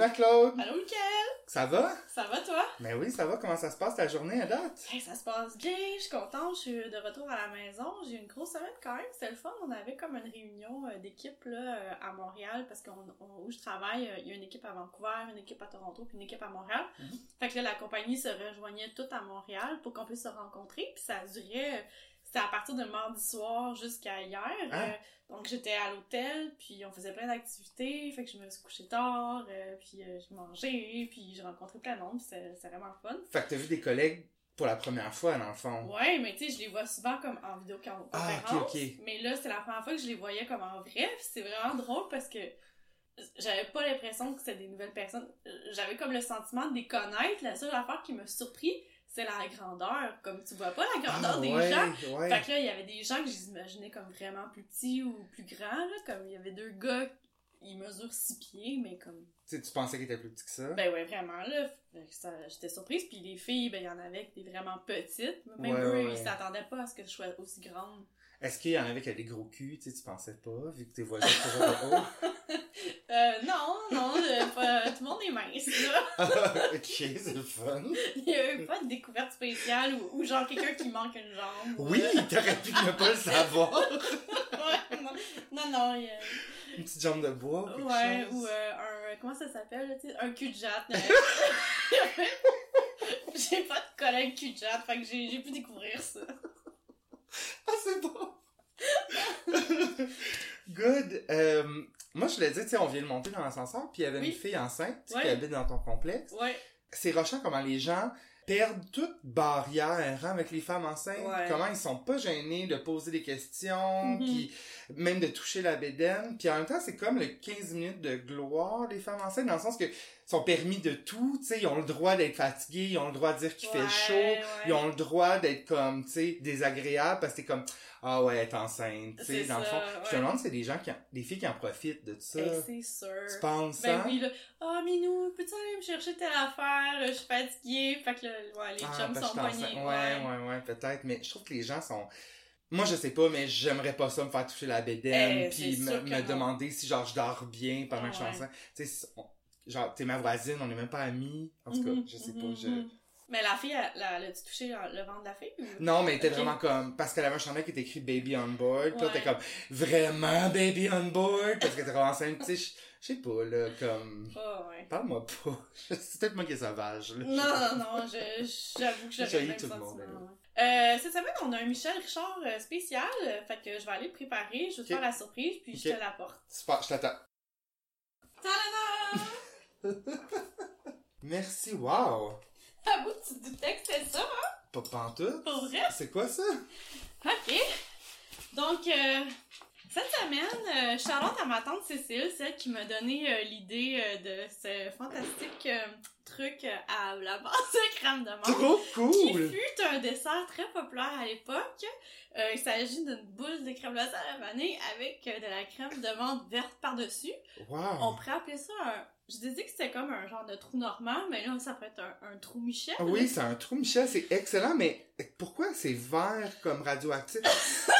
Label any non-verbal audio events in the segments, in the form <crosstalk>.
Salut Marc-Claude! Allô, Mickaël! Ça va? Ça va, toi? Ben oui, ça va. Comment ça se passe ta journée à date? Hey, ça se passe bien, je suis contente, je suis de retour à la maison. J'ai eu une grosse semaine quand même, c'était le fun. On avait comme une réunion euh, d'équipe là, euh, à Montréal parce qu'on on- où je travaille, euh, il y a une équipe à Vancouver, une équipe à Toronto, puis une équipe à Montréal. Mhm. Fait que là, la compagnie se rejoignait toute à Montréal pour qu'on puisse se rencontrer, puis ça durait... C'était à partir de mardi soir jusqu'à hier. Ah. Euh, donc j'étais à l'hôtel, puis on faisait plein d'activités, fait que je me suis couchée tard, euh, puis euh, j'ai mangé, puis j'ai rencontré plein de monde, puis c'est c'est vraiment fun. Fait que t'as vu des collègues pour la première fois, dans le fond. Ouais, mais tu sais, je les vois souvent comme en vidéoconférence. Ah, ok, ok. Mais là, c'est la première fois que je les voyais comme en vrai. c'est vraiment drôle parce que j'avais pas l'impression que c'était des nouvelles personnes. J'avais comme le sentiment de les connaître. La seule affaire qui m'a surpris, c'est la grandeur. Comme tu vois pas la grandeur Ah, des ouais, gens. ouais. Fait que là, il y avait des gens que j'imaginais comme vraiment plus petits ou plus grands. Là. Comme il y avait deux gars, ils mesurent six pieds, mais comme Tu sais, tu pensais qu'ils étaient plus petits que ça? ben ouais, vraiment, là. J'étais surprise. Puis les filles, ben il y en avait qui étaient vraiment petites. Même Ouais, eux, ils s'attendaient pas à ce que je sois aussi grande. Est-ce qu'il y en avait qui avaient des gros culs, tu sais, tu pensais pas, vu que tes voisins étaient toujours haut? <laughs> Euh, non, non, euh, pas- tout le monde est mince, là. <laughs> ok, c'est le fun. Il y a eu pas de découverte spéciale ou, ou genre quelqu'un qui manque une jambe. ou, Oui, euh, t'aurais pu ne pas le <laughs> savoir. ouais, non, non, non, il y a- Une petite jambe de bois, quelque Ouais, chose. ou euh, un... Comment ça s'appelle, tu sais? Un cul de jatte. euh. <laughs> j'ai pas de collègue cul de jatte, fait que j'ai pu découvrir ça. Ah, c'est bon! Good. Euh, moi, je l'ai dit, tu sais, on vient de monter dans l'ascenseur, puis il y avait Oui. une fille enceinte Ouais. qui habite dans ton complexe. Ouais. C'est rochant comment les gens perdent toute barrière hein, avec les femmes enceintes. Ouais. Comment ils sont pas gênés de poser des questions, Mhm. puis même de toucher la bédaine. Puis en même temps, c'est comme le 15 minutes de gloire des femmes enceintes, dans le sens que sont permis de tout, tu sais, ils ont le droit d'être fatigués, ils ont le droit de dire qu'il Ouais, fait chaud, ouais. ils ont le droit d'être comme, tu sais, désagréables parce que t'es comme, ah ouais, est enceinte, tu sais, C'est dans le ça, fond. Je me ouais. demande c'est des gens qui, en- des filles qui en profitent de ça. Eh, c'est sûr. Tu penses, Ben hein? oui, là. Ah, Minou, peux-tu aller me chercher telle affaire? Je suis fatiguée. Fait que là, ouais, les Ah, chums sont poignés. Ouais, ouais, ouais, peut-être. Mais je trouve que les gens sont... Moi, je sais pas, mais j'aimerais pas ça me faire toucher la bédaine, Eh, puis me, demander si, genre, je dors bien pendant que je suis enceinte. Tu sais, genre, t'es ma voisine, on est même pas amis. En tout cas, Mhm, je sais mhm, pas, je... mhm. Mais la fille, elle, elle, a-tu touché le ventre de la fille? Ou... Non, mais elle était vraiment comme... Parce qu'elle avait un chandail qui était écrit « Baby on board », puis là, t'es comme « Vraiment Baby on board ?» Parce que t'es vraiment enceinte, tu sais, je sais pas, là, comme... Ah, ouais. Parle-moi pas. <laughs> C'est peut-être moi qui est sauvage, là. Non, non, non, je- j'avoue que le même tout le monde. Euh, cette semaine, on a un Michel Richard euh, spécial, euh, fait que je vais aller le préparer, je vais te faire la surprise, puis je te l'apporte. Super, je t'attends. <laughs> Merci, wow! Ah bon, tu te doutais que c'était ça, hein? Pas pantoute? Pour vrai? C'est quoi ça? Ok. Donc, euh, cette semaine, euh, Charlotte à ma tante Cécile, celle qui m'a donné euh, l'idée de ce fantastique truc à la base de crème de menthe. Trop Qui cool! fut un dessert très populaire à l'époque. Euh, il s'agit d'une boule de crème glacée à la vanille avec euh, de la crème de menthe verte par-dessus. On Wow! pourrait appeler ça un... Je disais que c'était comme un genre de trou normand, mais là, ça pourrait être un, un trou Michel. Ah Oui, c'est un trou, Michel, c'est excellent, mais pourquoi c'est vert comme radioactif? <laughs>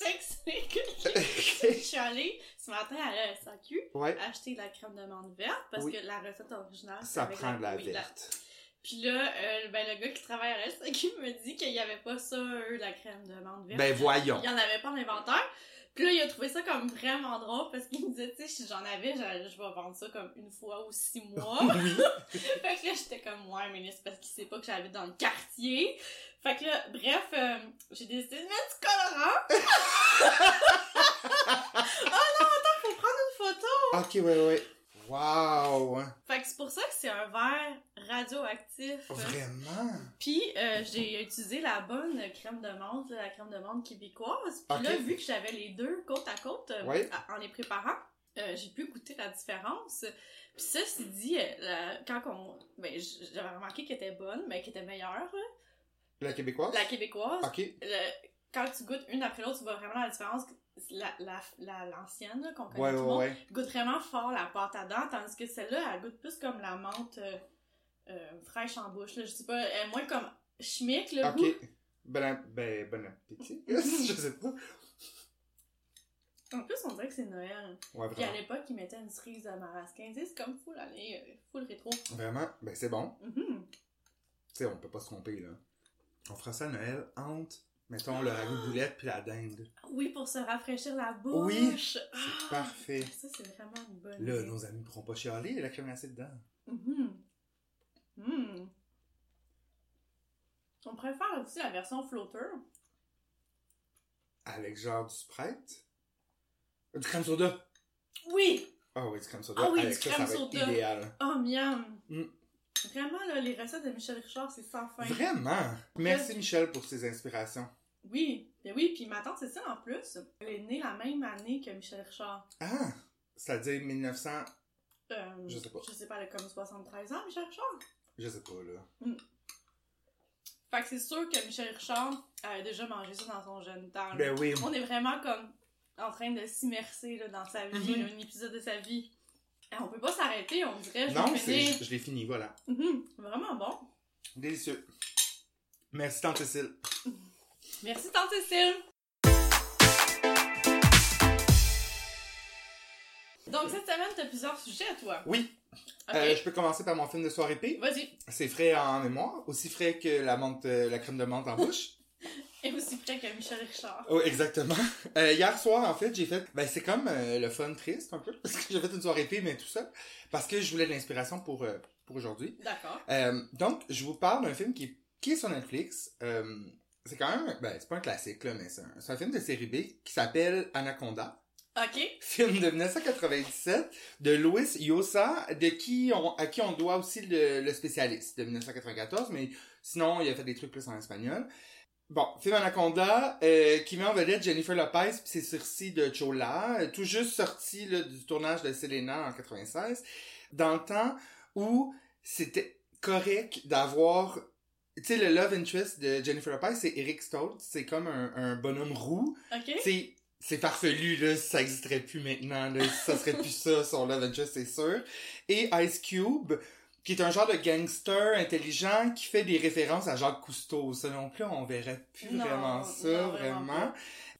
Je t'explique. <laughs> Je suis allée ce matin à la SAQ Ouais, acheter de la crème de menthe verte parce Oui. que la recette originale, ça avec prend de la verte. Puis là, euh, ben, le gars qui travaille à la SAQ <laughs> me dit qu'il y avait pas ça, eux, la crème de menthe verte. Ben voyons! Il y en avait pas en inventaire. Puis là, il a trouvé ça comme vraiment drôle parce qu'il me disait, tu sais, si j'en avais, je, je vais vendre ça comme une fois ou six mois. <laughs> <laughs> Fait que là, j'étais comme, ouais, mais c'est parce qu'il sait pas que j'habite dans le quartier. Fait que là, bref, euh, j'ai décidé de mettre du colorant. Oh non, attends, faut prendre une photo. Ok, ouais, ouais. Wow! Fait que c'est pour ça que c'est un verre radioactif. Vraiment? Puis euh, j'ai utilisé la bonne crème de menthe, la crème de menthe québécoise. Puis là, vu que j'avais les deux côte à côte euh, Ouais. à- en les préparant, euh, j'ai pu goûter la différence. Puis ça, c'est dit, la- quand on... Ben, j'avais remarqué qu'elle était bonne, mais qu'elle était meilleure. La québécoise? la québécoise. Ok. Le- quand tu goûtes une après l'autre, tu vois vraiment la différence. La, la, la- l'ancienne, là, qu'on connaît Ouais, tout ouais, le monde, goûte vraiment fort la pâte à dents, tandis que celle-là, elle goûte plus comme la menthe euh, euh, fraîche en bouche, là. Je sais pas, elle est moins comme chimique, le goût. Ok. Ben, ben, bon appétit. <laughs> je sais pas. En plus, on dirait que c'est Noël. Ouais, Puis à l'époque, ils mettaient une cerise de marasquin. C'est comme full année, euh, full rétro. Vraiment, ben c'est bon. Mhm. Tu sais, on peut pas se tromper, là. On fera ça à Noël entre, mettons, le ragoût de boulette puis la dinde. Oui, pour se rafraîchir la bouche. Oui, C'est parfait. Ça, c'est vraiment une bonne Là, idée. nos amis pourront pas chialer, il y a la crème glacée dedans. Mhm. Mhm. On préfère aussi la version floater. Avec genre du Sprite. Du crème soda. Oui! Ah oui, du crème soda. Ah oui, Avec du ça, crème ça va être soda. idéal. Oh, miam! Mm. Vraiment, là, les recettes de Michel Richard, c'est sans fin. Vraiment? Merci Michel pour ces inspirations. Oui, mais oui, puis ma tante Cécile, en plus, elle est née la même année que Michel Richard. Ah! C'est-à-dire 1900... Euh, Je sais pas. Je sais pas, elle a comme 73 ans, Michel Richard? Je sais pas, là. Fait que c'est sûr que Michel Richard avait déjà mangé ça dans son jeune temps. Ben oui. On est vraiment comme en train de s'immerser dans sa vie, Mhm. un épisode de sa vie. Et on peut pas s'arrêter, on dirait. Je Non, finir. je l'ai fini, voilà. Mhm, Vraiment bon. Délicieux. Merci, Tante Cécile. <laughs> Merci, Tante Cécile. Donc, cette semaine, t'as plusieurs sujets, toi. Oui, euh, je peux commencer par mon film de soirée épée. Vas-y. C'est frais en mémoire, aussi frais que la, menthe, euh, la crème de menthe en bouche. <laughs> Et aussi près que Michel Richard. Oh, exactement. <laughs> Euh, hier soir, en fait, j'ai fait... Ben, c'est comme euh, le fun triste, un peu, parce que j'ai fait une soirée épée, mais tout ça, parce que je voulais de l'inspiration pour, pour aujourd'hui. D'accord. Donc, je vous parle d'un film qui est sur Netflix. C'est quand même... Ben, c'est pas un classique, là, mais c'est un, c'est un film de série B qui s'appelle Anaconda. Ok. film de 1997 de Louis Yosa, de qui on, à qui on doit aussi le, le spécialiste de 1994, mais sinon il a fait des trucs plus en espagnol. Bon, film Anaconda, euh, qui met en vedette Jennifer Lopez puis ses sourcils de Chola, euh, tout juste sorti là, du tournage de Selena en 96, dans le temps où c'était correct d'avoir... Tu sais, le love interest de Jennifer Lopez, c'est Eric Stoltz, c'est comme un, un bonhomme roux, Ok. c'est c'est farfelu là, ça existerait plus maintenant là, ça serait plus ça <laughs> son Love Interest c'est sûr. Et Ice Cube qui est un genre de gangster intelligent qui fait des références à Jacques Cousteau. Ça non plus, on verrait plus Non, vraiment ça, non, vraiment vraiment.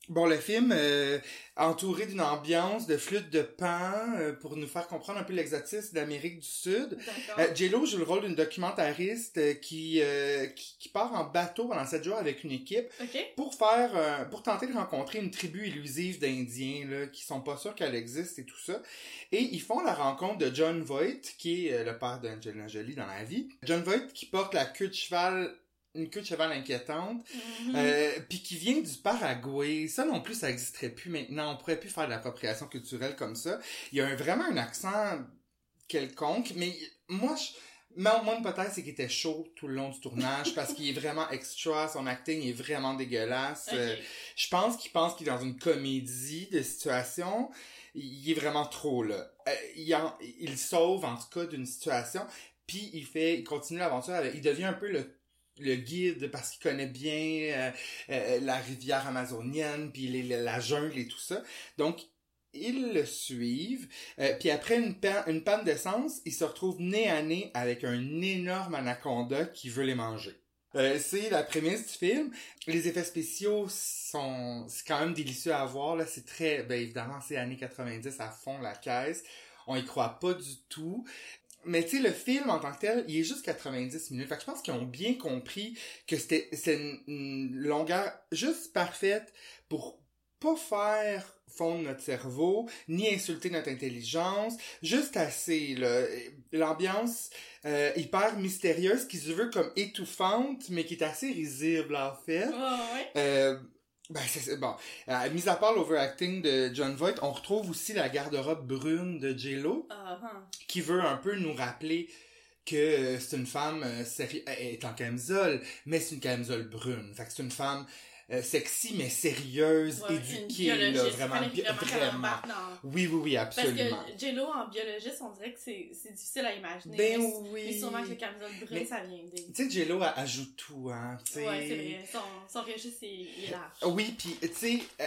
Bon, le film, euh, entouré d'une ambiance de flûte de pan euh, pour nous faire comprendre un peu l'exotisme d'Amérique du Sud. Euh, J-Lo joue le rôle d'une documentariste euh, qui, euh, qui, qui part en bateau pendant sept jours avec une équipe ok. pour faire euh, pour tenter de rencontrer une tribu illusive d'indiens là qui sont pas sûrs qu'elle existe et tout ça et ils font la rencontre de John Voight qui est le père d'Angelina Jolie dans la vie John Voight qui porte la queue de cheval une queue de cheval inquiétante euh, puis qui vient du Paraguay ça non plus ça existerait plus maintenant on pourrait plus faire de l'appropriation culturelle comme ça il y a un- vraiment un accent quelconque mais moi je Ma- Mon hypothèse, c'est qu'il était chaud tout le long du tournage parce qu'il est <laughs> vraiment extra, son acting est vraiment dégueulasse. Euh, je pense qu'il pense qu'il est dans une comédie de situation. Il est vraiment trop là. Euh, il, en- il sauve en tout cas d'une situation, puis il fait, il continue l'aventure. Il devient un peu le le guide parce qu'il connaît bien euh, euh, la rivière amazonienne puis la, jungle et tout ça. Donc ils le suivent. Euh, puis après une, pa- une panne d'essence, ils se retrouvent nez à nez avec un énorme anaconda qui veut les manger. C'est la prémisse du film. Les effets spéciaux sont c'est quand même délicieux à voir là, c'est très ben évidemment c'est années 90 à fond la caisse. On y croit pas du tout. Mais tu sais le film en tant que tel, il est juste 90 minutes. Fait que je pense qu'ils ont bien compris que c'était c'est une, une longueur juste parfaite pour pas faire fondre notre cerveau, ni insulter notre intelligence, juste assez, là. L'ambiance euh, hyper mystérieuse qui se veut comme étouffante, mais qui est assez risible, en fait. Ouais, ouais. Euh, ben, c'est bon. Euh, mis à part l'overacting de John Voight, on retrouve aussi la garde-robe brune de J-Lo, Ah, ah. qui veut un peu nous rappeler que euh, c'est une femme euh, série- elle est en camisole, mais c'est une camisole brune. Fait que c'est une femme euh, sexy mais sérieuse, Ouais, éduquée, là, vraiment, vraiment Oui, oui, oui, Parce absolument. que J-Lo en biologiste, on dirait que c'est c'est difficile à imaginer. Ben mais, oui. mais sûrement que le camisole brune, ça vient. Tu sais, J-Lo elle ajoute tout, hein. tu sais. Ouais, c'est vrai. Son, son registre, est large. Oui, puis tu sais, euh,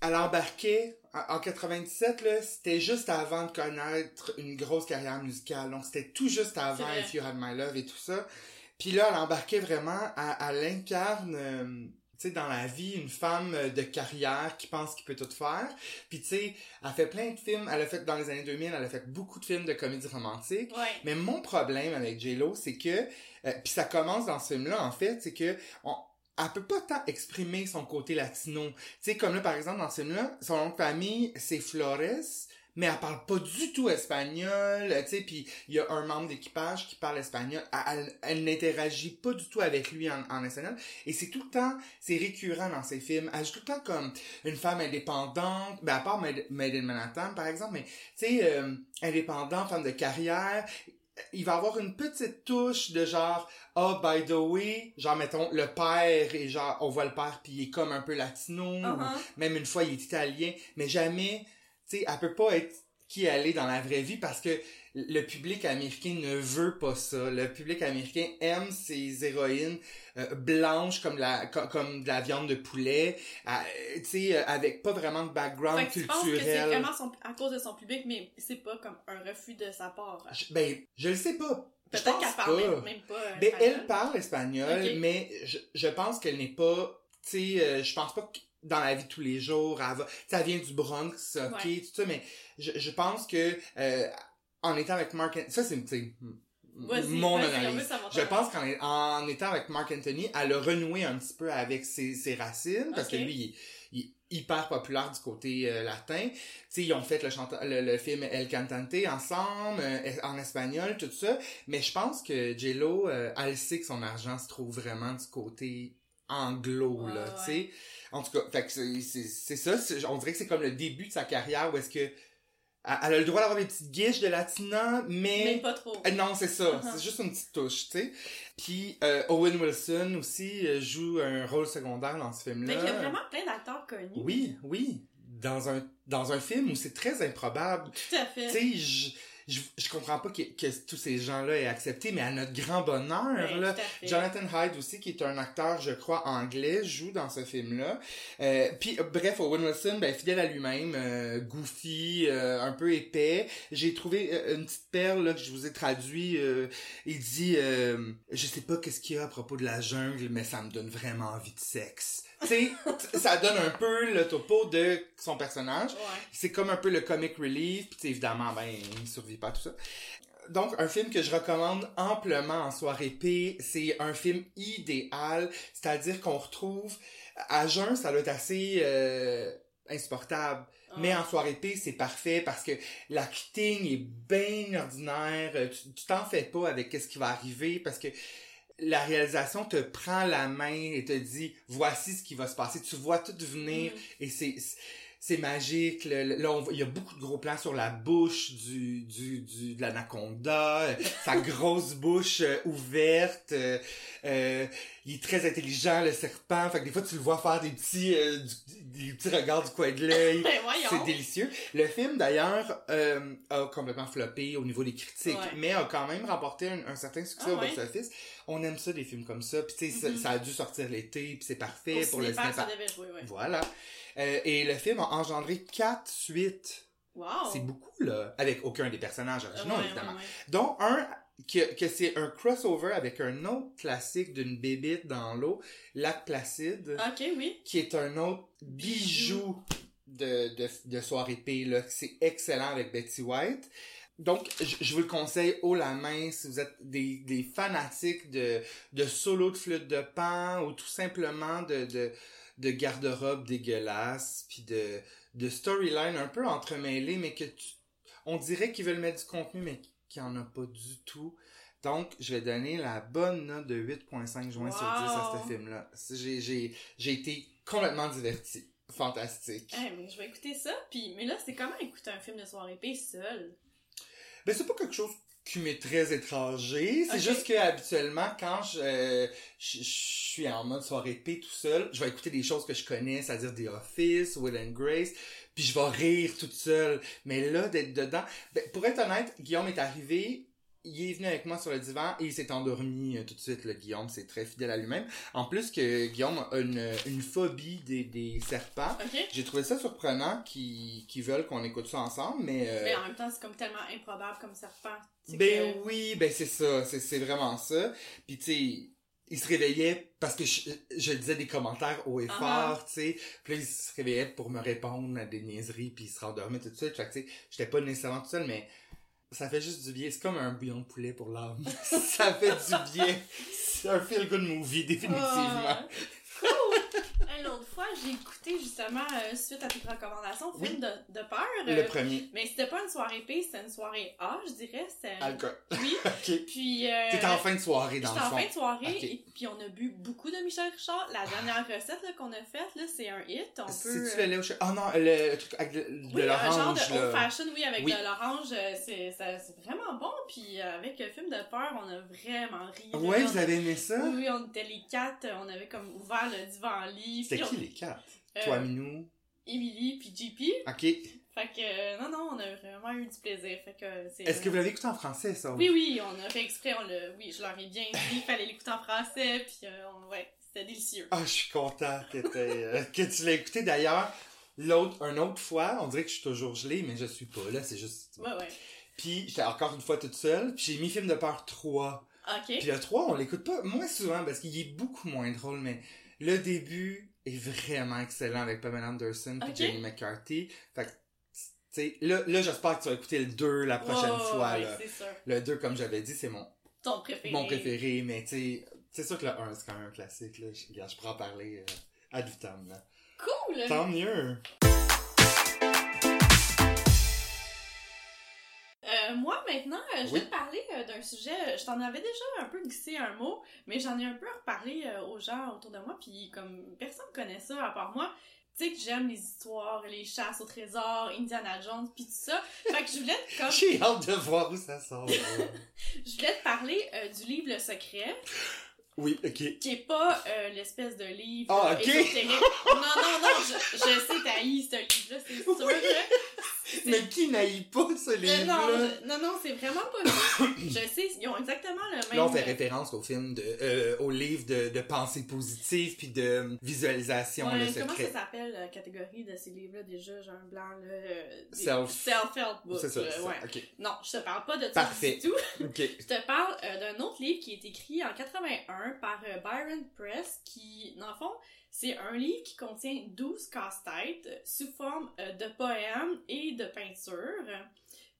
elle embarquait en, en 97 là, c'était juste avant de connaître une grosse carrière musicale. Donc c'était tout juste avant. If You Had My Love et tout ça. Puis là, elle embarquait vraiment, elle, elle incarne euh, tu sais, dans la vie, une femme euh, de carrière qui pense qu'il peut tout faire. Puis tu sais, elle fait plein de films. Elle a fait, dans les années 2000, elle a fait beaucoup de films de comédie romantique. Ouais. Mais mon problème avec J-Lo, c'est que, euh, puis ça commence dans ce film-là, en fait, c'est que on, elle peut pas tant exprimer son côté latino. Tu sais, comme là, par exemple, dans ce film-là, son nom de famille, c'est Flores, mais elle parle pas du tout espagnol, tu sais, puis il y a un membre d'équipage qui parle espagnol, elle, elle, n'interagit pas du tout avec lui en, en espagnol, et c'est tout le temps, c'est récurrent dans ses films, elle joue tout le temps comme une femme indépendante, ben à part Made, Made in Manhattan, par exemple, mais tu sais, euh, indépendante, femme de carrière, il va avoir une petite touche de genre oh by the way genre mettons le père et genre on voit le père puis il est comme un peu latino Uh-huh. ou même une fois il est italien mais jamais tu sais elle peut pas être qui elle est dans la vraie vie parce que le public américain ne veut pas ça le public américain aime ces héroïnes euh, blanches comme la comme, comme de la viande de poulet tu sais euh, avec pas vraiment de background Fait que tu penses que c'est culturel vraiment son- à cause de son public, mais c'est pas comme un refus de sa part. Je- ben je le sais pas Je Peut-être pense qu'elle parle même, pas. euh, Ben, espagnol. elle parle espagnol, mais je, je pense qu'elle n'est pas, tu sais, euh, je pense pas que dans la vie de tous les jours, elle va, elle vient du Bronx, ok, Ouais. tout ça, mais je, je pense que, euh, en étant avec Mark, An- ça c'est, mon analyse. Je pense qu'en en étant avec Mark Anthony, elle a renoué un petit peu avec ses, ses racines, parce que lui, il, est- il hyper populaire du côté euh, latin. Tu sais, ils ont fait le, chanta- le, le film El Cantante ensemble, euh, en espagnol, tout ça. Mais je pense que J-Lo, euh, elle sait que son argent se trouve vraiment du côté anglo, là, ouais. tu sais. En tout cas, fait que c'est- ça. On dirait que c'est comme le début de sa carrière où est-ce que elle a le droit d'avoir des petites guiches de latina, Mais pas trop. euh, Non, c'est ça. Uh-huh. C'est juste une petite touche, tu sais. Puis euh, Owen Wilson aussi euh, joue un rôle secondaire dans ce film-là. Mais il y a vraiment plein d'acteurs connus. Oui, oui. Dans un, dans un film où c'est très improbable. Tout à fait. Tu sais, je, je, comprends pas que, que tous ces gens-là aient accepté, mais à notre grand bonheur, Ouais, là. Jonathan Hyde aussi, qui est un acteur, je crois, anglais, joue dans ce film-là. Euh, puis, bref, Owen Wilson, ben, fidèle à lui-même, euh, goofy, euh, un peu épais. J'ai trouvé euh, une petite perle là, que je vous ai traduit. euh, il dit, euh, je sais pas qu'est-ce qu'il y a à propos de la jungle, mais ça me donne vraiment envie de sexe. Tu sais, ça donne un peu le topo de son personnage. Ouais. C'est comme un peu le comic relief, puis évidemment, ben, il survit pas à tout ça. Donc, un film que je recommande amplement en soirée P, c'est un film idéal, c'est-à-dire qu'on retrouve, à jeun, ça doit être assez euh, insupportable, mais en soirée P, c'est parfait parce que l'acting est bien ordinaire, euh, tu tu t'en fais pas avec qu'est-ce qui va arriver, parce que la réalisation te prend la main et te dit, voici ce qui va se passer, tu vois tout venir, Mhm. et c'est c'est magique le- là on il y a beaucoup de gros plans sur la bouche du du, du de l'anaconda euh, sa <laughs> grosse bouche euh, ouverte euh, il est très intelligent le serpent fait que des fois tu le vois faire des petits du- des petits regards du coin de <laughs> l'œil Ben c'est délicieux. Le film, d'ailleurs, a complètement floppé au niveau des critiques, Ouais. mais a quand même remporté un, un certain succès Ah au ouais? box-office. On aime ça, des films comme ça. Puis, tu sais, ça- Mhm. ça, a dû sortir l'été, puis c'est parfait Au pour le cinéma. ça devait jouer, ouais. Voilà. Euh, et le film a engendré quatre suites. Wow. C'est beaucoup, là. Avec aucun des personnages originaux, ouais, évidemment. ouais, ouais. Dont un que, que c'est un crossover avec un autre classique d'une bébite dans l'eau, Lac Placide Ok, oui. qui est un autre bijou de, de, de soirée P, là. C'est excellent avec Betty White. Donc, je, je vous le conseille haut la main si vous êtes des, des fanatiques de, de solo de flûte de pan ou tout simplement de, de, de garde-robe dégueulasse puis de, de storyline un peu entremêlée mais que tu, on dirait qu'ils veulent mettre du contenu mais qu'il n'y en a pas du tout. Donc, je vais donner la bonne note de 8.5 joints sur 10 à ce film-là. J'ai, été complètement diverti. Fantastique. Eh, mais je vais écouter ça. Puis, mais là, c'est comment écouter un film de soirée P seul? Ben, c'est pas quelque chose qui m'est très étranger. C'est juste que habituellement, quand je, euh, je, je suis en mode soirée P tout seul, je vais écouter des choses que je connais, c'est-à-dire The Office, Will and Grace, puis je vais rire toute seule. Mais là, d'être dedans, ben, pour être honnête, Guillaume est arrivé, il est venu avec moi sur le divan et il s'est endormi euh, tout de suite. Le Guillaume, c'est très fidèle à lui-même. En plus que Guillaume a une, une phobie des, des serpents. J'ai trouvé ça surprenant qu'ils veulent qu'on écoute ça ensemble, mais... euh, Mais en même temps, c'est comme tellement improbable comme serpent. Ben que- oui, ben c'est ça, c'est vraiment ça. Puis tu sais, il se réveillait parce que je, je disais des commentaires haut et fort, tu sais. Puis là, il se réveillait pour me répondre à des niaiseries, puis il se rendormait tout de suite. Fait que, tu sais, j'étais pas nécessairement tout seul, mais ça fait juste du bien. C'est comme un bouillon de poulet pour l'âme. <laughs> ça fait du bien. C'est un feel-good movie, définitivement. Hey, L'autre fois, j'ai écouté justement, euh, suite à tes recommandations, Oui. film de, de peur. Le euh, premier. mais c'était pas une soirée P, c'était une soirée A, je dirais. C'était... Alcool. Oui. <laughs> Puis. Euh, T'étais en fin de soirée, dans le en fond. fin de soirée, et puis on a bu beaucoup de Michel Richard. La dernière recette qu'on a faite, là, c'est un hit. On peut. C'est-tu le au chocolat? Ah non, le truc avec de, Oui, un genre l'orange, de old fashion, oui, avec Oui. de l'orange, euh, c'est, vraiment bon. Puis euh, avec le film de peur, on a vraiment ri. Ouais, vous avez aimé ça? Oui, oui, on était les quatre, on avait comme ouvert le divan-lit. C'était qui les quatre? euh, Toi, Minou? Emily, puis JP. Ok. Fait que, euh, non, non, on a vraiment eu du plaisir. Fait que c'est... Est-ce que vous l'avez écouté en français, ça? Oui, oui, on a fait exprès, on l'a... Oui, je leur ai bien dit, il fallait l'écouter en français, puis euh, on- ouais, c'était délicieux. Ah, je suis content que, euh, tu l'aies écouté. D'ailleurs, l'autre, une autre fois, on dirait que je suis toujours gelé, mais je suis pas, là, c'est juste... Ouais, ouais. Puis, j'étais encore une fois toute seule, puis j'ai mis Film de peur 3. Ok. Puis le 3, on l'écoute pas moins souvent, parce qu'il est beaucoup moins drôle, mais le début est vraiment excellent avec Pamela Anderson puis Ok. Jenny McCarthy. Fait que, là, là j'espère que tu vas écouter le 2 la prochaine fois, là. sûr. Le 2, comme j'avais dit, c'est mon, Ton préféré. mon préféré, mais tu c'est sûr que le 1, c'est quand même un classique, là. Je, je pourrais en parler euh, ad vitam, là. Cool! Tant mieux! Maintenant, euh, je Oui. vais te parler euh, d'un sujet. euh, Je t'en avais déjà un peu glissé un mot, mais j'en ai un peu reparlé euh, aux gens autour de moi, puis comme personne connaît ça à part moi. Tu sais que j'aime les histoires, les chasses au trésor, Indiana Jones, puis tout ça. Fait que je voulais te, comme, <laughs> J'ai hâte de voir où ça sort. <laughs> je voulais te parler du livre Le Secret, oui, ok. qui est pas euh, l'espèce de livre Ah, ok. ésotérique. Non, non, non, je, je sais t'as ce livre-là, c'est <laughs> sûr. Oui. Mais qui n'aille pas ce Euh, livre-là? non, je- non, non, c'est vraiment pas ça. Je sais, ils ont exactement le même... Là, on fait référence au film de, euh, au livre de, de pensée positive puis de visualisation, Ouais, le comment secret. ça s'appelle la catégorie de ces livres-là déjà? Un blanc, là. euh, des- Self- Self-help book. C'est ça, ça. ouais. Non, je te parle pas de ça Parfait. du tout. <laughs> Je te parle euh, d'un autre livre qui est écrit en 81 par euh, Byron Press, qui, dans le fond, c'est un livre qui contient 12 casse-têtes sous forme euh, de poèmes et de peintures.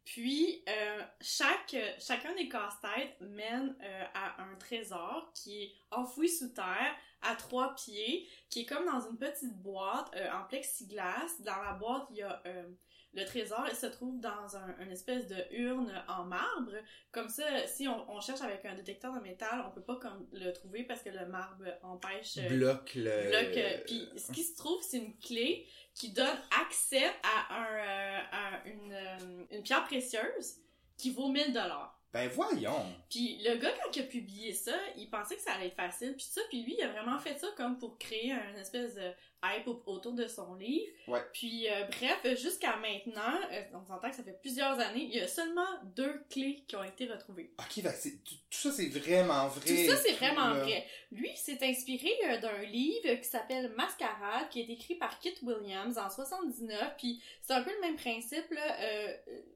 Puis, euh, chacun des casse-têtes mène euh, à un trésor qui est enfoui sous terre à trois pieds, qui est comme dans une petite boîte euh, en plexiglas. Dans la boîte, il y a euh, le trésor, il se trouve dans un, une espèce de urne en marbre. Comme ça, si on, on cherche avec un détecteur de métal, on peut pas comme le trouver parce que le marbre empêche euh, Bloque le. bloque. Puis ce qui se trouve, c'est une clé qui donne accès à, un, à une, une pierre précieuse qui vaut 1000 dollars. Ben voyons. Puis le gars, quand il a publié ça, il pensait que ça allait être facile, puis ça, puis lui, il a vraiment fait ça comme pour créer un espèce de hype au- autour de son livre. Ouais. Puis euh, bref, jusqu'à maintenant, euh, on s'entend que ça fait plusieurs années, il y a seulement deux clés qui ont été retrouvées. Ok, ben c'est- tout, tout ça c'est vraiment vrai. Tout ça, c'est vraiment là. vrai. Lui, s'est inspiré euh, d'un livre qui s'appelle Mascarade, qui est écrit par Kit Williams en 79. Puis c'est un peu le même principe. Là.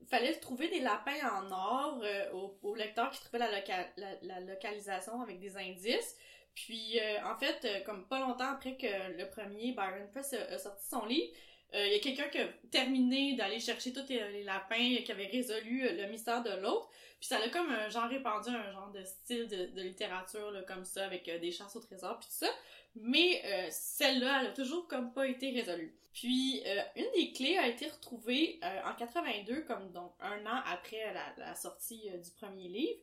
Fallait trouver des lapins en or euh, au, au lecteur qui trouvait la, loca- la, la localisation avec des indices. Puis euh, en fait, euh, comme pas longtemps après que le premier Byron Press a, sorti son livre, euh, il y a quelqu'un qui a terminé d'aller chercher tous les, lapins, qui avait résolu le mystère de l'autre. Puis ça a comme un genre répandu un genre de style de, littérature là, comme ça, avec des chasses au trésor puis tout ça. Mais celle-là, elle a toujours comme pas été résolue. Puis une des clés a été retrouvée en 82, comme donc un an après la, sortie du premier livre.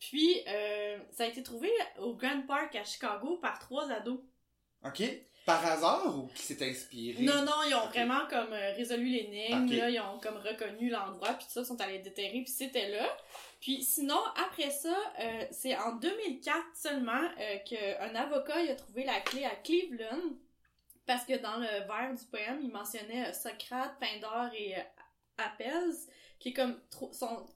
Puis euh, ça a été trouvé au Grand Park à Chicago par trois ados. Ok. Par hasard ou qui s'est inspiré? Non, non, ils ont vraiment comme euh, résolu l'énigme, là, ils ont comme reconnu l'endroit, puis tout ça, sont allés déterrer, puis c'était là. Puis sinon, après ça, euh, c'est en 2004 seulement euh, qu'un avocat il a trouvé la clé à Cleveland, parce que dans le vers du poème, il mentionnait Socrate, Pindare et Apelles, qui est comme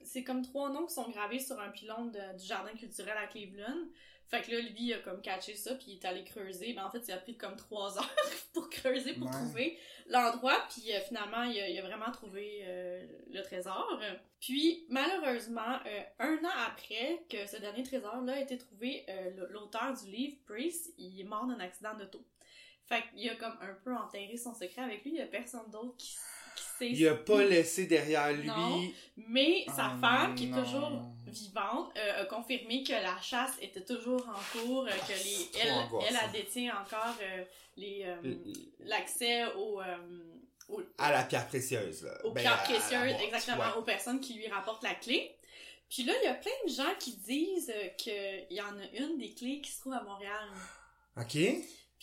c'est comme trois noms qui sont gravés sur un pylône de- du jardin culturel à Cleveland. Fait que là, lui, il a comme catché ça, puis il est allé creuser. Mais en fait, il a pris comme trois <laughs> heures pour creuser, pour Ouais. trouver l'endroit. Puis euh, finalement, il a, il a vraiment trouvé euh, le trésor. Puis, malheureusement, euh, un an après que ce dernier trésor-là a été trouvé, l'auteur du livre, Priest, il est mort d'un accident d'auto. Fait qu'il a comme un peu enterré son secret avec lui. Il y a personne d'autre qui, Il a pas laissé derrière lui. Non. Mais sa Oh femme, qui est toujours vivante, euh, a confirmé que la chasse était toujours en cours, euh, que les, elle, elle, elle détient encore euh, les, euh, l'accès au, euh, au- À la pierre précieuse, là. aux Ben, pierres précieuses, exactement, ouais. aux personnes qui lui rapportent la clé. Puis là, il y a plein de gens qui disent qu'il y en a une des clés qui se trouve à Montréal. OK.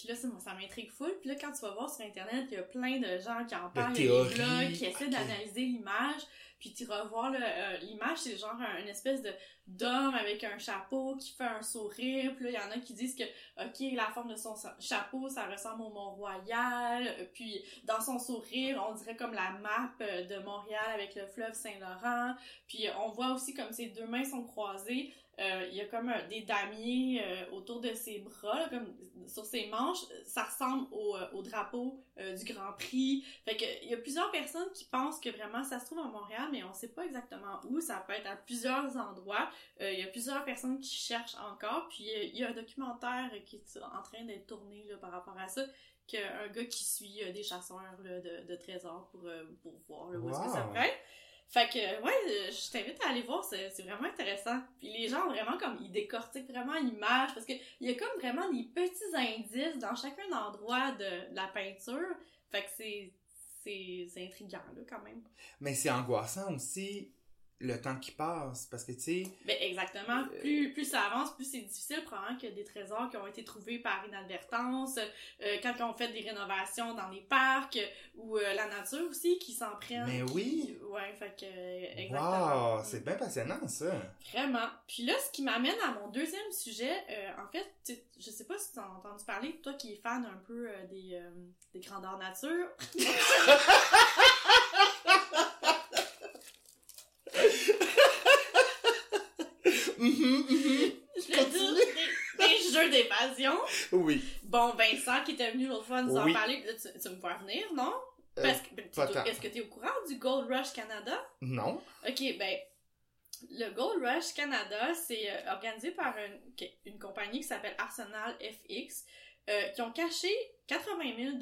Puis là, ça, ça m'intrigue full. Puis là, quand tu vas voir sur Internet, il y a plein de gens qui en parlent, il y a des théories, blogs qui essaient d'analyser l'image. Puis tu vas voir là, euh, l'image, c'est genre un- une espèce de d'homme avec un chapeau qui fait un sourire. Puis là, il y en a qui disent que, OK, la forme de son chapeau, ça ressemble au Mont-Royal. Puis dans son sourire, on dirait comme la map euh, de Montréal avec le fleuve Saint-Laurent. Puis on voit aussi comme ses deux mains sont croisées. Euh, il y a comme un- des damiers euh, autour de ses bras, là, comme sur ses manches. Ça ressemble au, euh, au drapeau euh, du Grand Prix. Fait que il y a plusieurs personnes qui pensent que vraiment ça se trouve à Montréal, mais on sait pas exactement où. Ça peut être à plusieurs endroits. Euh, il y a plusieurs personnes qui cherchent encore. Puis euh, il y a un documentaire qui est en train d'être tourné là, par rapport à ça. Qu'un gars qui suit euh, des chasseurs là, de, de trésors pour, euh, pour voir là, où est-ce que ça Wow. Fait que, ouais, euh, je t'invite à aller voir, c'est vraiment intéressant. Puis les gens, vraiment, comme, ils décortiquent vraiment l'image, parce que il y a comme vraiment des petits indices dans chacun endroit de, de la peinture. Fait que c'est intriguant, là, quand même. Mais c'est angoissant aussi le temps qui passe. Parce que, tu sais, Ben, exactement. Euh, Plus, plus ça avance, plus c'est difficile, probablement, que des trésors qui ont été trouvés par inadvertance, euh, quand ont fait des rénovations dans les parcs, ou euh, la nature aussi, qui s'en prennent. Mais oui. Ouais, fait que, exactement. wow, c'est bien passionnant, ça. Vraiment. Puis là, ce qui m'amène à mon deuxième sujet, euh, en fait, je sais pas si tu as entendu parler, toi qui es fan un peu euh, des, euh, des grandeurs nature. <laughs> <laughs> Mhm, mhm. Je des, des jeux d'évasion. Oui. Bon, Vincent qui était venu l'autre fois nous en parler, là, tu, tu vas me faire venir, non? Euh, Parce que, ben, est-ce que tu es au courant du Gold Rush Canada? Non. Ok, ben, le Gold Rush Canada, c'est euh, organisé par une, une compagnie qui s'appelle Arsenal FX, euh, qui ont caché 80 000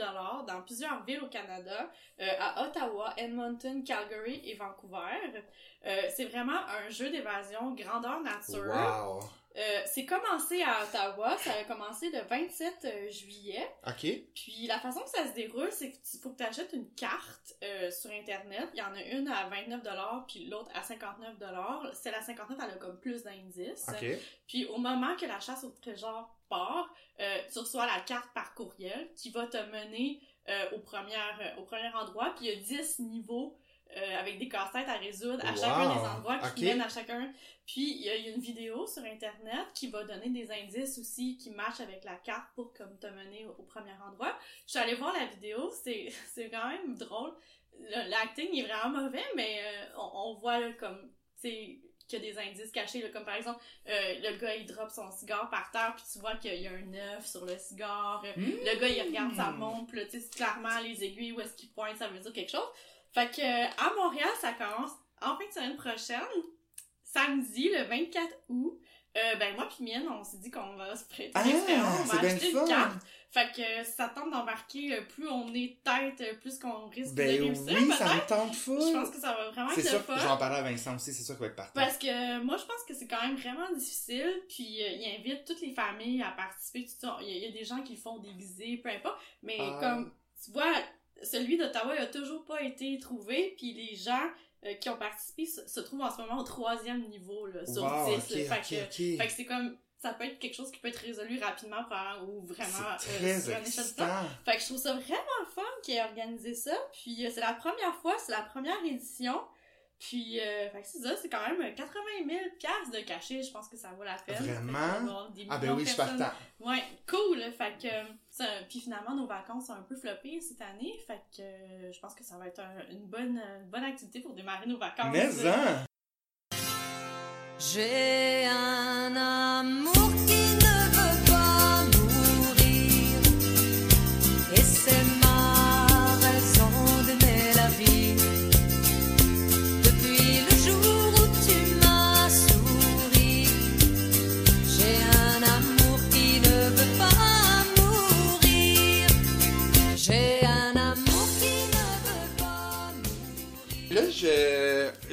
dans plusieurs villes au Canada, euh, à Ottawa, Edmonton, Calgary et Vancouver. Euh, c'est vraiment un jeu d'évasion grandeur nature. Wow. Euh, c'est commencé à Ottawa, ça a commencé le 27 euh, juillet. OK. Puis la façon que ça se déroule, c'est qu'il faut que tu achètes une carte sur Internet. Il y en a une à 29$, puis l'autre à 59$. C'est la 59, elle a comme plus d'indices. Puis au moment que la chasse au trésor euh, tu reçois la carte par courriel qui va te mener euh, au, premier, euh, au premier endroit. Puis il y a 10 niveaux avec des casse-têtes à résoudre à Wow. chacun des endroits qui Ok. mènent à chacun. Puis il y, a, une vidéo sur Internet qui va donner des indices aussi qui matchent avec la carte pour comme te mener au, au premier endroit. Je suis allée voir la vidéo, c'est <laughs> c'est quand même drôle. Le- L'acting est vraiment mauvais, mais on, on voit là, comme, sais, qu'il y a des indices cachés, là, comme par exemple, euh, le gars il drop son cigare par terre, puis tu vois qu'il y a un œuf sur le cigare. Euh, Hmm. Le gars il regarde sa montre, là, tu sais, clairement les aiguilles où est-ce qu'il pointe, ça veut dire quelque chose. Fait que euh, à Montréal, ça commence en fin de semaine prochaine, samedi, le 24 août. Euh, ben moi puis Mienne, on s'est dit qu'on va se prêter Ah, on va acheter une fun. carte. Fait que ça tente d'embarquer, euh, plus on est tête, euh, plus qu'on risque de Ben réussir oui, ça me tente fou. Je pense que ça va vraiment être sûr fun. j'en parlais à Vincent aussi, c'est sûr qu'il va être partant. Parce que euh, moi, je pense que c'est quand même vraiment difficile. Puis euh, il invite toutes les familles à participer. Il y, a- il y a des gens qui le font déguisés, peu importe. Mais Ah. comme tu vois, celui d'Ottawa il a toujours pas été trouvé. Puis les gens euh, qui ont participé se, se trouvent en ce moment au troisième niveau là, sur Wow, 10. ok, là. fait, ok, que, ok. fait que c'est comme. Ça peut être quelque chose qui peut être résolu rapidement ou vraiment euh, sur une échelle de temps. excitant. Fait que je trouve ça vraiment fun qu'il ait organisé ça. Puis euh, c'est la première fois, c'est la première édition. Puis, euh, fait que c'est ça, c'est quand même 80 000 piastres de cachet. Je pense que ça vaut la peine. Vraiment? Des Ah ben oui, je partant. Ouais, cool. Fait que, euh, ça, puis finalement, nos vacances sont un peu floppées cette année. Fait que euh, je pense que ça va être un- une, bonne, une bonne activité pour démarrer nos vacances. Mais hein! J'ai un amour qui ne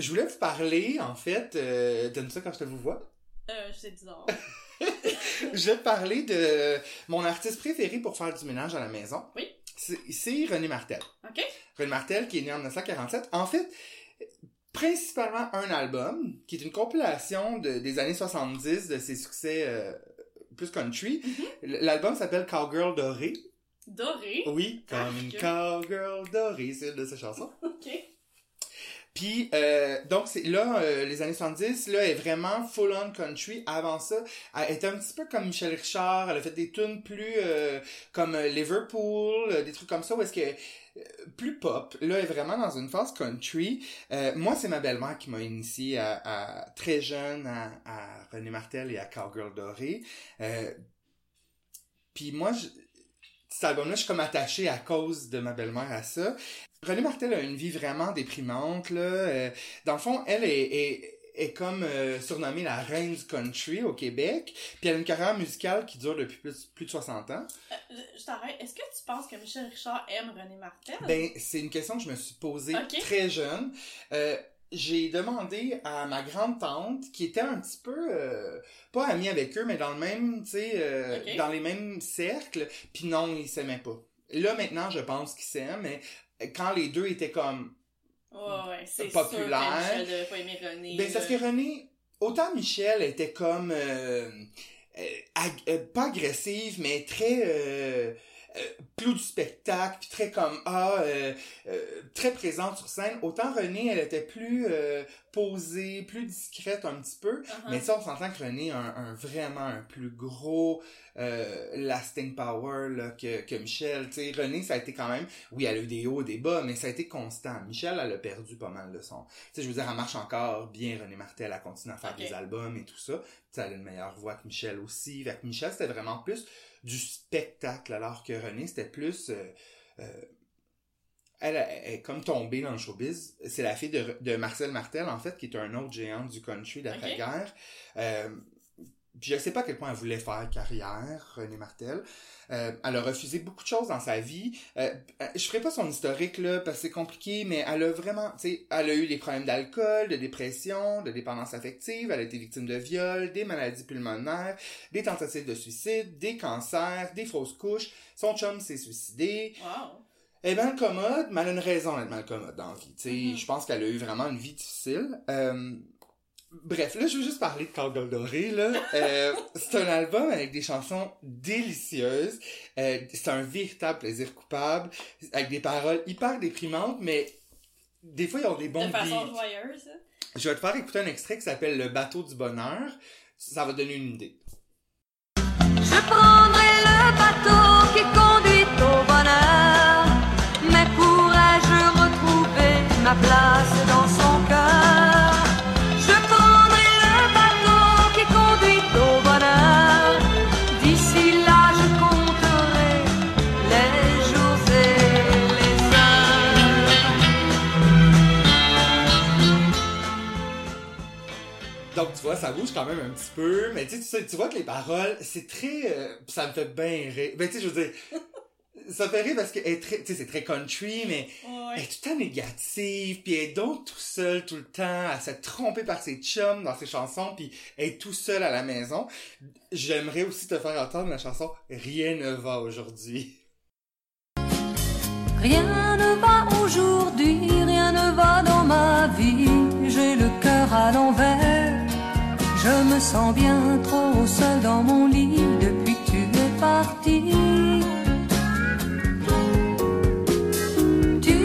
je, voulais vous parler, en fait, euh, t'aimes ça quand je te vous vois? Euh, c'est bizarre. <laughs> je vais te parler de mon artiste préféré pour faire du ménage à la maison. Oui. C'est René Martel. OK? René Martel, qui est né en 1947. En fait, principalement un album, qui est une compilation de- des années 70 de ses succès euh, plus country. Mhm. L'album s'appelle Cowgirl Doré. Doré. Oui, comme une cowgirl dorée, c'est une de ses chansons. <laughs> OK. Puis, euh, donc, c'est là, euh, les années 70, là, est vraiment full-on country. Avant ça, elle était un petit peu comme Michel Richard. Elle a fait des tunes plus euh, comme euh, Liverpool, euh, des trucs comme ça, où est-ce que euh, plus pop. Là, elle est vraiment dans une phase country. Moi, c'est ma belle-mère qui m'a initié à, à- très jeune à, à René Martel et à Cowgirl Doré. Puis moi, je, cet album-là, je suis comme attaché à cause de ma belle-mère à ça. René Martel a une vie vraiment déprimante, là. Euh, dans le fond, elle est, est, est comme euh, surnommée la reine du country au Québec. Puis elle a une carrière musicale qui dure depuis plus, plus de 60 ans. Euh, je t'arrête. Est-ce que tu penses que Michel Richard aime René Martel? Ben, c'est une question que je me suis posée très jeune. Euh, j'ai demandé à ma grande tante qui était un petit peu euh, pas amie avec eux mais dans le même tu sais euh, dans les mêmes cercles puis non ils s'aimaient pas là maintenant je pense qu'ils s'aiment mais quand les deux étaient comme ouais, c'est populaire. sûr que Michel devait pas aimer René. ben c'est parce que. René autant Michel était comme ag- euh, pas agressive mais très euh, plus du spectacle, puis très comme ah, euh, euh, très présente sur scène. Autant René, elle était plus euh, posée, plus discrète un petit peu. Uh-huh. Mais ça, on s'entend que René a un, un- vraiment un plus gros lasting power là, que, que Michel. Tu sais, ça a été quand même, oui, elle a eu des hauts, des bas, mais ça a été constant. Michel, elle a perdu pas mal de son. Tu sais, je veux dire, elle marche encore bien, René Martel, elle continue à faire des albums et tout ça. Tu sais, elle a une meilleure voix que Michel aussi. Fait que Michel, c'était vraiment plus du spectacle, alors que René, c'était plus... euh, euh, elle, est comme tombée dans le showbiz. C'est la fille de, de Marcel Martel, en fait, qui est un autre géant du country d'après-guerre. Euh, puis je sais pas à quel point elle voulait faire carrière, René Martel. Euh, elle a refusé beaucoup de choses dans sa vie. Euh, je ferai pas son historique là parce que c'est compliqué, mais elle a vraiment, tu sais, elle a eu des problèmes d'alcool, de dépression, de dépendance affective. Elle a été victime de viol, des maladies pulmonaires, des tentatives de suicide, des cancers, des fausses couches. Son chum s'est suicidé. Wow. Elle est mal commode, mais elle a une raison d'être mal commode dans la vie. tu sais. Mhm. Je pense qu'elle a eu vraiment une vie difficile. Euh, bref, là, je veux juste parler de Cowgirl Doré, là. Euh, <laughs> c'est un album avec des chansons délicieuses. Euh, c'est un véritable plaisir coupable, avec des paroles hyper déprimantes, mais des fois, ils ont des bons de façon beats. joyeuse. Je vais te faire écouter un extrait qui s'appelle Le bateau du bonheur. Ça va donner une idée. Je prendrai le bateau qui conduit au bonheur. Mais pourrais-je retrouver ma place dans Ça bouge quand même un petit peu, mais tu sais, tu vois que les paroles, c'est très... euh, ça me fait bien rire. Ben, tu sais, je veux dire, ça me fait rire parce que elle est très, tu sais, c'est très country, mais elle Ouais. est tout le temps négative, puis elle est donc tout seule tout le temps, à se tromper par ses chums dans ses chansons, puis elle est tout seule à la maison. J'aimerais aussi te faire entendre la chanson « Rien ne va aujourd'hui Rien ne va aujourd'hui, rien ne va dans ma vie. J'ai le cœur à l'envers. Je me sens bien trop seul dans mon lit depuis que tu es parti. Tu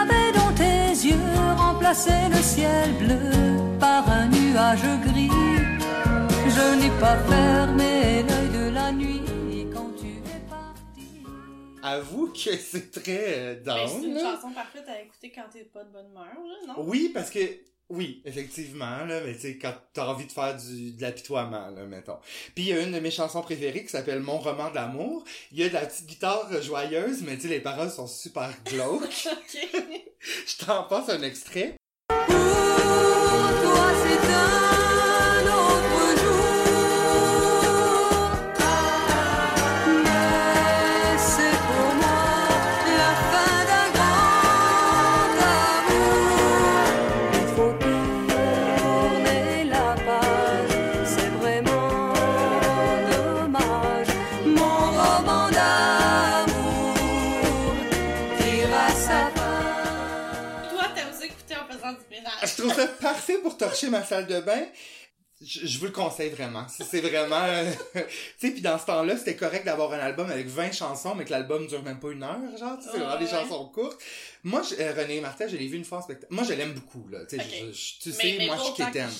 avais dans tes yeux remplacé le ciel bleu par un nuage gris. Je n'ai pas fermé l'œil de la nuit quand tu es parti. ». Avoue que c'est très euh, Ben, down, c'est une chanson parfaite à écouter quand t'es pas de bonne humeur, non? Oui, parce que oui, effectivement, là, mais tu sais, quand t'as envie de faire du, de l'apitoiement, là, mettons. Puis il y a une de mes chansons préférées qui s'appelle Mon roman d'amour. Il y a de la petite guitare joyeuse, mais tu sais, les paroles sont super glauques. <laughs> ok. <laughs> Je t'en passe un extrait. Pour toi c'est un parfait pour torcher ma salle de bain. Je, je vous le conseille vraiment. C'est vraiment... euh, <laughs> tu sais, puis dans ce temps-là, c'était correct d'avoir un album avec 20 chansons, mais que l'album dure même pas une heure, genre. tu sais, C'est vraiment des chansons courtes. Moi, je- euh, René Martin, je l'ai vu une fois en spectacle. Moi, je l'aime beaucoup, là. Tu sais, Ok. je- je- tu Mais, sais, mais moi, je suis quétaine.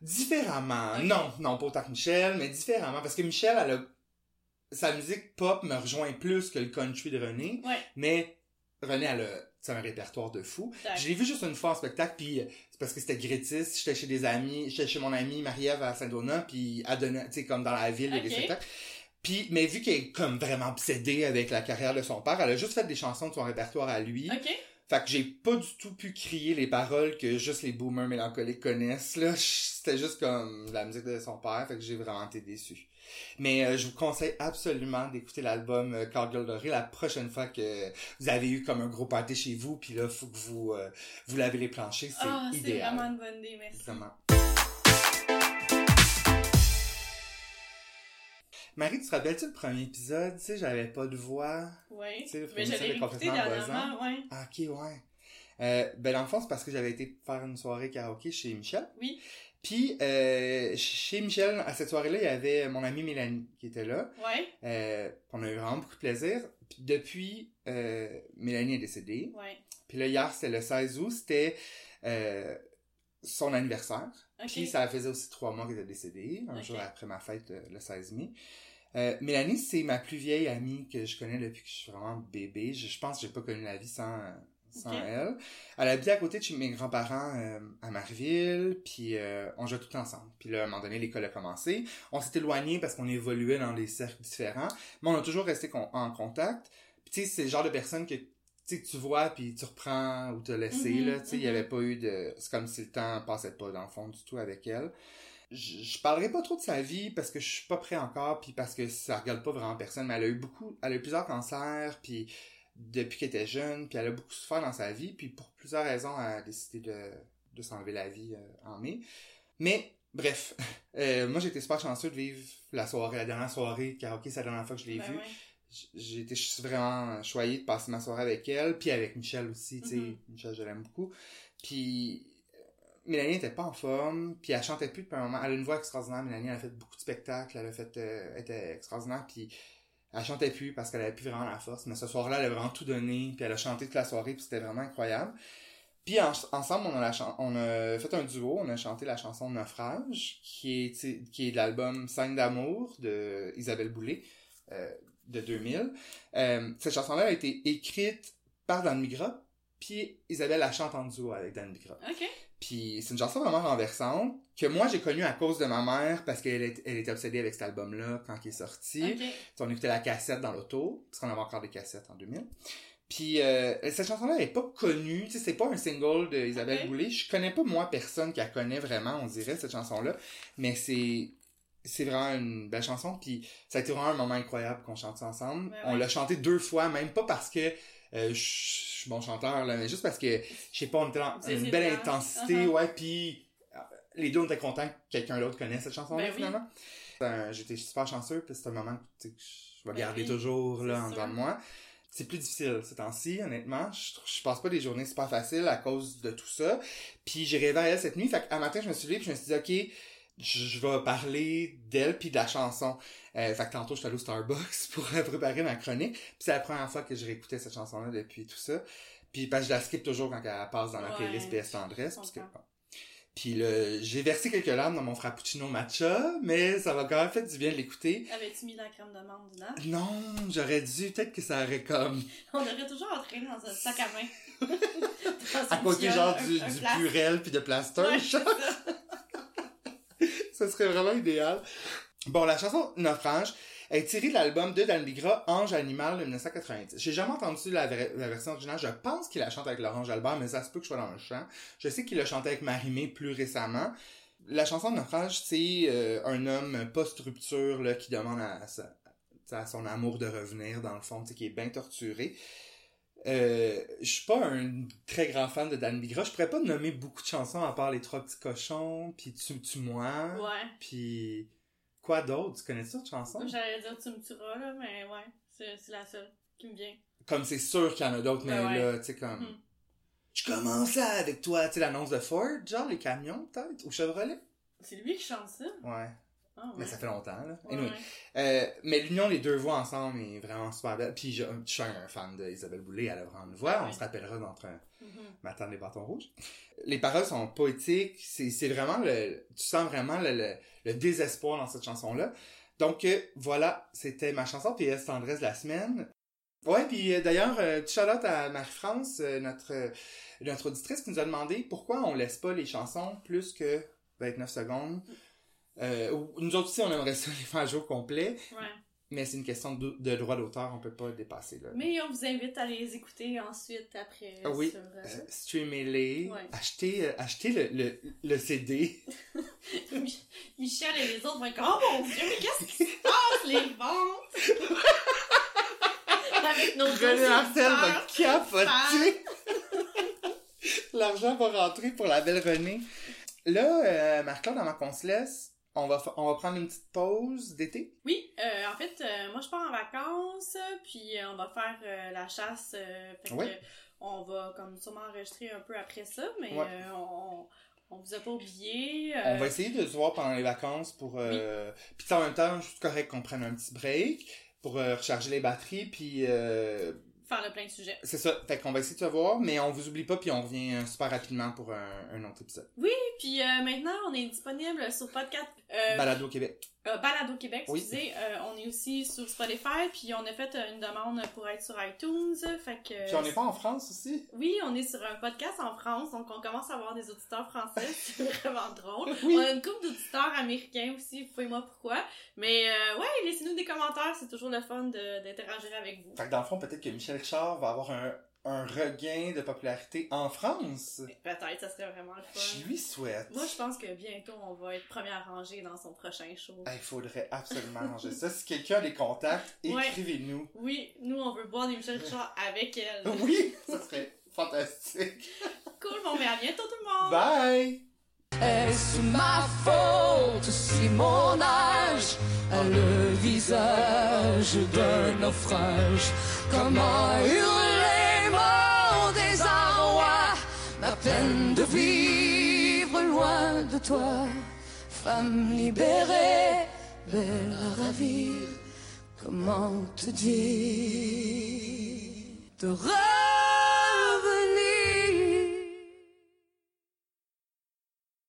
Différemment. Non, non, pas autant que Michel, mais différemment. Parce que Michel, elle a... sa musique pop me rejoint plus que le country de René. Ouais. Mais René, elle a sais, un répertoire de fou. Je l'ai vu juste une fois en spectacle, puis euh, c'est parce que c'était Grétis. J'étais chez des amis, j'étais chez mon amie Marie-Ève à Saint-Donat, puis elle donnait, tu sais, comme dans la ville, il y a des spectacles. Puis, mais vu qu'elle est comme vraiment obsédée avec la carrière de son père, elle a juste fait des chansons de son répertoire à lui. Ok. Fait que j'ai pas du tout pu crier les paroles que juste les boomers mélancoliques connaissent, là. C'était juste comme la musique de son père, fait que j'ai vraiment été déçu. Mais euh, je vous conseille absolument d'écouter l'album euh, Cowgirl Doré la prochaine fois que vous avez eu comme un gros party chez vous, puis là, faut que vous, euh, vous lavez les planchers, c'est c'est idéal. vraiment une bonne idée, merci. Vraiment. Marie, tu te rappelles-tu le premier épisode? Tu sais, j'avais pas de voix. Oui. Tu sais, le Mais est écouté dernièrement, ouais. Ah, ok, ouais. Euh, ben, dans le fond, c'est parce que j'avais été faire une soirée karaoké chez Michel. Oui. Puis, euh, chez Michel, à cette soirée-là, il y avait mon amie Mélanie qui était là. Ouais. Euh, on a eu vraiment beaucoup de plaisir. Puis depuis, euh, Mélanie est décédée. Ouais. Puis là, hier, c'était le 16 août, c'était euh, son anniversaire. Ok. Puis ça faisait aussi trois mois qu'elle était décédée, un jour après ma fête, euh, le 16 mai. Euh, Mélanie, c'est ma plus vieille amie que je connais depuis que je suis vraiment bébé. Je, je pense que j'ai pas connu la vie sans, sans elle. Elle habitait à côté de chez mes grands-parents euh, à Marville, puis euh, on jouait tout ensemble. Puis là, à un moment donné, l'école a commencé. On s'est éloignés parce qu'on évoluait dans des cercles différents, mais on a toujours resté con- en contact. Puis tu sais, c'est le genre de personne que tu sais, que tu vois puis tu reprends ou t'as laissé Mhm, là tu sais il y mhm. avait pas eu de c'est comme si le temps passait pas dans le fond du tout avec elle je, je parlerai pas trop de sa vie parce que je suis pas prêt encore puis parce que ça regarde pas vraiment personne mais elle a eu beaucoup elle a eu plusieurs cancers puis depuis qu'elle était jeune puis elle a beaucoup souffert dans sa vie puis pour plusieurs raisons elle a décidé de, de s'enlever la vie euh, en mai mais bref <laughs> euh, moi j'ai été super chanceux de vivre la soirée la dernière soirée de karaoké c'est la dernière fois que je l'ai Ben vue ouais. j'ai été vraiment choyé de passer ma soirée avec elle, puis avec Michel aussi, tu sais, Mhm. Michel, je l'aime beaucoup. Puis euh, Mélanie était pas en forme, puis elle chantait plus depuis un moment. Elle a une voix extraordinaire, Mélanie, elle a fait beaucoup de spectacles, elle a fait, euh, était extraordinaire, puis elle chantait plus parce qu'elle avait plus vraiment la force. Mais ce soir-là, elle a vraiment tout donné, puis elle a chanté toute la soirée, puis c'était vraiment incroyable. Puis en- ensemble, on a, fait un duo, on a chanté la chanson Naufrage, qui est de l'album Scène d'amour de Isabelle Boulay, euh, de 2000. Euh, cette chanson-là a été écrite par Dan Migra, puis Isabelle la chante en duo avec Dan Migra. Ok. Puis c'est une chanson vraiment renversante que moi j'ai connue à cause de ma mère parce qu'elle elle était obsédée avec cet album-là quand il est sorti. Ok. Tu sais, On écoutait la cassette dans l'auto, parce qu'on avait encore des cassettes en 2000. Puis euh, cette chanson-là elle est pas connue, tu sais, c'est pas un single de Isabelle Ok. Boulay. Je connais pas moi personne qui la connaît vraiment, on dirait cette chanson-là, mais c'est c'est vraiment une belle chanson. Puis ça a été vraiment un moment incroyable qu'on chante ensemble. Ouais, On l'a chanté deux fois, même pas parce que euh, je suis bon chanteur là, mais juste parce que je sais pas, on était dans une belle bien. intensité, Uh-huh. ouais. Puis euh, les deux on était contents que quelqu'un d'autre connaisse cette chanson-là Ben finalement. Euh, J'étais super chanceux, puis c'est un moment que, je vais Ben garder oui, toujours là en dedans de moi. C'est plus difficile ces temps-ci, honnêtement. Je, je passe pas des journées super faciles à cause de tout ça. Puis j'ai rêvé à elle cette nuit. Fait qu'un matin, je me suis levé puis je me suis dit, OK, je, je vais parler d'elle puis de la chanson. Euh, fait que tantôt, je suis allé au Starbucks <laughs> pour euh, préparer ma chronique. Puis c'est la première fois que je réécoutais cette chanson-là depuis tout ça. Puis que je la skip toujours quand elle passe dans ma Ouais, playlist PS Tendresse. je Parce que, comprends. bon. Puis j'ai versé quelques larmes dans mon frappuccino matcha, mais ça m'a quand même fait du bien de l'écouter. Avais-tu mis la crème de menthe dedans? Non, j'aurais dû, peut-être que ça aurait comme, <laughs> On aurait toujours entraîné dans un sac à main. <laughs> À côté genre un- du, un du purel puis de plaster. Ouais, ça serait vraiment idéal. Bon, la chanson Naufrage est tirée de l'album de Dan Bigra, Ange Animal de 1990. J'ai jamais entendu la, version originale. Je pense qu'il la chante avec Laurent Jalbert, mais ça se peut que je sois dans le chant. Je sais qu'il l'a chanté avec Marimé plus récemment. La chanson Naufrage, c'est euh, un homme post-rupture qui demande à, à son amour de revenir, dans le fond, qui est bien torturé. Euh, je suis pas un très grand fan de Dan Bigra. Je pourrais pas nommer beaucoup de chansons à part Les Trois Petits Cochons, puis Tu me tues moi, Ouais. puis quoi d'autre? Tu connais ça, cette chanson? J'allais dire tu me tueras, là, mais ouais. C'est la seule qui me vient. Comme c'est sûr qu'il y en a d'autres, mais ouais. là, tu sais, comme... Mhm. Je commence avec toi, tu sais, l'annonce de Ford, genre les camions, peut-être, ou Chevrolet? C'est lui qui chante ça? Ouais, Ah, ouais. mais ça fait longtemps, là. Ouais, Anyway. ouais. Euh, mais l'union des deux voix ensemble est vraiment super belle. Puis je, je suis un fan d'Isabelle Boulay, elle a vraiment une voix, on se rappellera d'entre un Mhm. Matin des bâtons rouges. Les paroles sont poétiques, c'est c'est vraiment le... Tu sens vraiment le, le, le désespoir dans cette chanson-là. Donc euh, voilà, c'était ma chanson PS Tendresse de la semaine? Ouais, puis euh, d'ailleurs, euh, out à Marie-France, euh, notre, notre auditrice qui nous a demandé pourquoi on laisse pas les chansons plus que 29 secondes. Euh, ou- nous autres aussi, on aimerait ça <laughs> les faire jouer au complet, Ouais. mais c'est une question de, de droit d'auteur, on peut pas le dépasser. Là. Mais on vous invite à les écouter ensuite, après. Ah oui. sur, euh, Euh, Streamez-les, Ouais. achetez, euh, achetez le, le, le CD. Mi- <laughs> Michel et les autres vont être comme, oh mon dieu, mais qu'est-ce qui se passe, les ventes? <laughs> Avec nos René Marcel va capoter. L'argent va rentrer pour la belle Renée. Là, euh, Marc-Claude, avant qu'on se laisse, on va, on va prendre une petite pause d'été? Oui, euh, en fait, euh, moi je pars en vacances, puis euh, on va faire euh, la chasse. fait que, Ouais. on va comme sûrement enregistrer un peu après ça, mais Ouais. on, on vous a pas oublié. On va essayer de se voir pendant les vacances pour... Euh... Puis en même temps, juste correct qu'on prenne un petit break pour recharger les batteries, puis... Faire le plein de sujets. C'est ça, fait qu'on va essayer de se voir, mais on vous oublie pas, puis on revient euh, super rapidement pour un, un autre épisode. Puis euh, maintenant, on est disponible sur podcast. Euh, Balado Québec. Euh, Balado Québec, Oui. excusez. Euh, on est aussi sur Spotify, puis on a fait euh, une demande pour être sur iTunes. Fait que. Puis on n'est pas en France aussi? Oui, on est sur un podcast en France, donc on commence à avoir des auditeurs français. <laughs> C'est vraiment drôle. <laughs> Oui. On a une couple d'auditeurs américains aussi, fouillez-moi pourquoi. Mais euh, ouais, laissez-nous des commentaires, c'est toujours le fun d'interagir avec vous. Fait que dans le fond, peut-être que Michel Richard va avoir un, un regain de popularité en France? Peut-être, ça serait vraiment le Je fun. lui souhaite. Moi, je pense que bientôt, on va être première rangée dans son prochain show. Il faudrait absolument arranger ça. Si quelqu'un a des contacts, <laughs> Ouais. écrivez-nous. Oui, nous, on veut boire des Michel Richard avec elle. Oui, <laughs> ça serait fantastique. Cool, bon, mais à bientôt tout le monde! Bye! Est-ce ma faute si mon âge a le visage d'un naufrage? Comment hurler peine de vivre loin de toi. Femme libérée, belle à ravir. Comment te dire? De